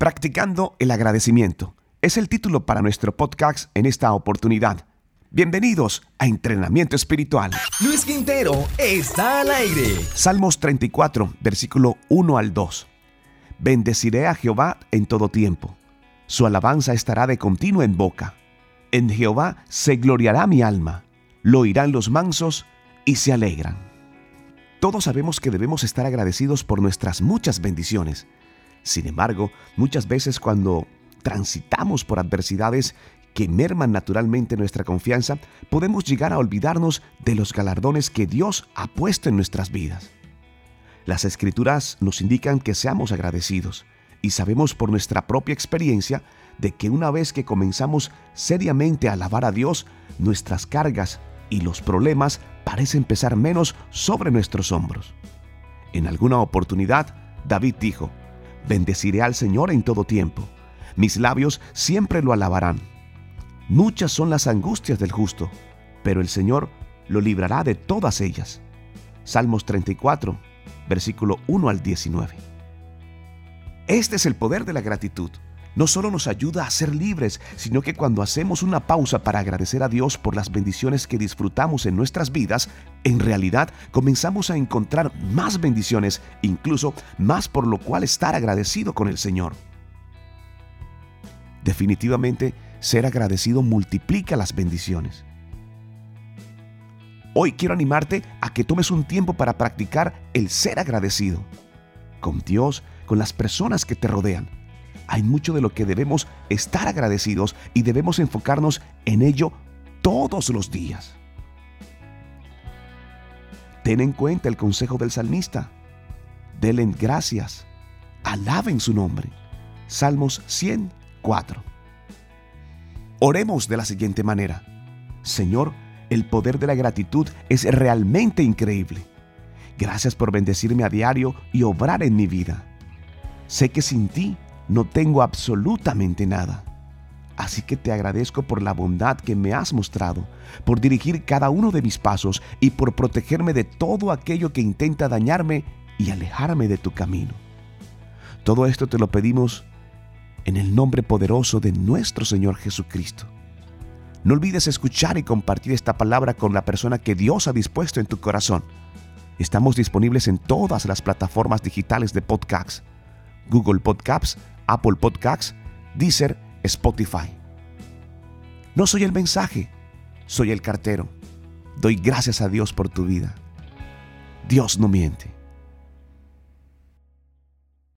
Practicando el agradecimiento es el título para nuestro podcast en esta oportunidad. Bienvenidos a Entrenamiento Espiritual. Luis Quintero está al aire. Salmos 34, versículo 1 al 2. Bendeciré a Jehová en todo tiempo. Su alabanza estará de continuo en boca. En Jehová se gloriará mi alma. Lo oirán los mansos y se alegran. Todos sabemos que debemos estar agradecidos por nuestras muchas bendiciones sin embargo, muchas veces cuando transitamos por adversidades que merman naturalmente nuestra confianza, podemos llegar a olvidarnos de los galardones que Dios ha puesto en nuestras vidas. Las escrituras nos indican que seamos agradecidos y sabemos por nuestra propia experiencia de que una vez que comenzamos seriamente a alabar a Dios, nuestras cargas y los problemas parecen pesar menos sobre nuestros hombros. En alguna oportunidad, David dijo, Bendeciré al Señor en todo tiempo. Mis labios siempre lo alabarán. Muchas son las angustias del justo, pero el Señor lo librará de todas ellas. Salmos 34, versículo 1 al 19. Este es el poder de la gratitud no solo nos ayuda a ser libres, sino que cuando hacemos una pausa para agradecer a Dios por las bendiciones que disfrutamos en nuestras vidas, en realidad comenzamos a encontrar más bendiciones, incluso más por lo cual estar agradecido con el Señor. Definitivamente, ser agradecido multiplica las bendiciones. Hoy quiero animarte a que tomes un tiempo para practicar el ser agradecido con Dios, con las personas que te rodean hay mucho de lo que debemos estar agradecidos y debemos enfocarnos en ello todos los días. Ten en cuenta el consejo del salmista. Denle gracias. Alaben su nombre. Salmos 104. Oremos de la siguiente manera. Señor, el poder de la gratitud es realmente increíble. Gracias por bendecirme a diario y obrar en mi vida. Sé que sin ti no tengo absolutamente nada. Así que te agradezco por la bondad que me has mostrado, por dirigir cada uno de mis pasos y por protegerme de todo aquello que intenta dañarme y alejarme de tu camino. Todo esto te lo pedimos en el nombre poderoso de nuestro Señor Jesucristo. No olvides escuchar y compartir esta palabra con la persona que Dios ha dispuesto en tu corazón. Estamos disponibles en todas las plataformas digitales de podcasts, Google Podcasts, Apple Podcasts, Deezer, Spotify. No soy el mensaje, soy el cartero. Doy gracias a Dios por tu vida. Dios no miente.